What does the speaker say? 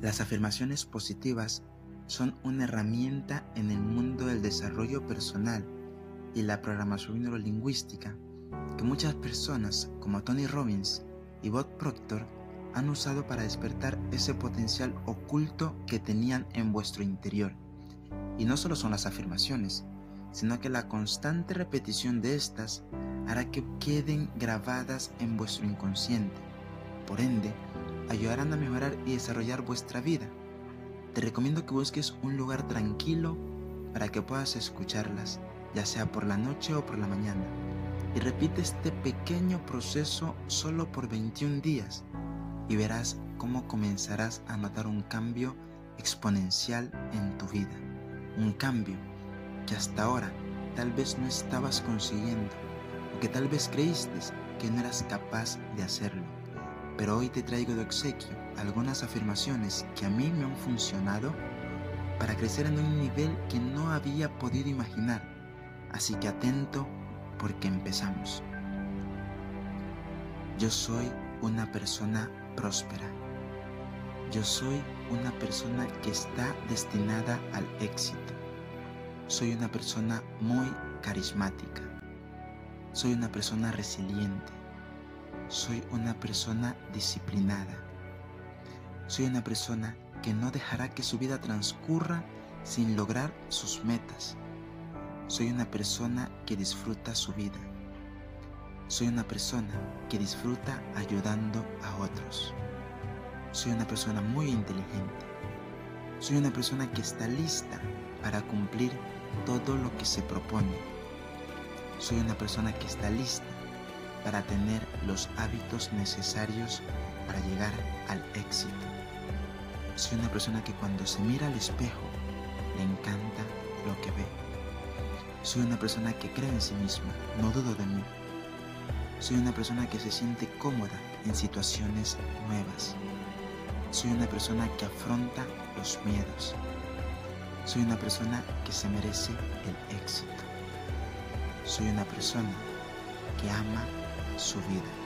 Las afirmaciones positivas son una herramienta en el mundo del desarrollo personal y la programación neurolingüística que muchas personas como Tony Robbins y Bob Proctor han usado para despertar ese potencial oculto que tenían en vuestro interior. Y no solo son las afirmaciones, sino que la constante repetición de estas hará que queden grabadas en vuestro inconsciente. Por ende, ayudarán a mejorar y desarrollar vuestra vida. Te recomiendo que busques un lugar tranquilo para que puedas escucharlas, ya sea por la noche o por la mañana. Y repite este pequeño proceso solo por 21 días y verás cómo comenzarás a notar un cambio exponencial en tu vida. Un cambio que hasta ahora tal vez no estabas consiguiendo o que tal vez creíste que no eras capaz de hacerlo. Pero hoy te traigo de obsequio algunas afirmaciones que a mí me han funcionado para crecer en un nivel que no había podido imaginar. Así que atento porque empezamos. Yo soy una persona próspera. Yo soy una persona que está destinada al éxito. Soy una persona muy carismática. Soy una persona resiliente. Soy una persona disciplinada. Soy una persona que no dejará que su vida transcurra sin lograr sus metas. Soy una persona que disfruta su vida. Soy una persona que disfruta ayudando a otros. Soy una persona muy inteligente. Soy una persona que está lista para cumplir todo lo que se propone. Soy una persona que está lista para tener los hábitos necesarios para llegar al éxito. Soy una persona que cuando se mira al espejo le encanta lo que ve. Soy una persona que cree en sí misma, no dudo de mí. Soy una persona que se siente cómoda en situaciones nuevas. Soy una persona que afronta los miedos. Soy una persona que se merece el éxito. Soy una persona que ama su vida.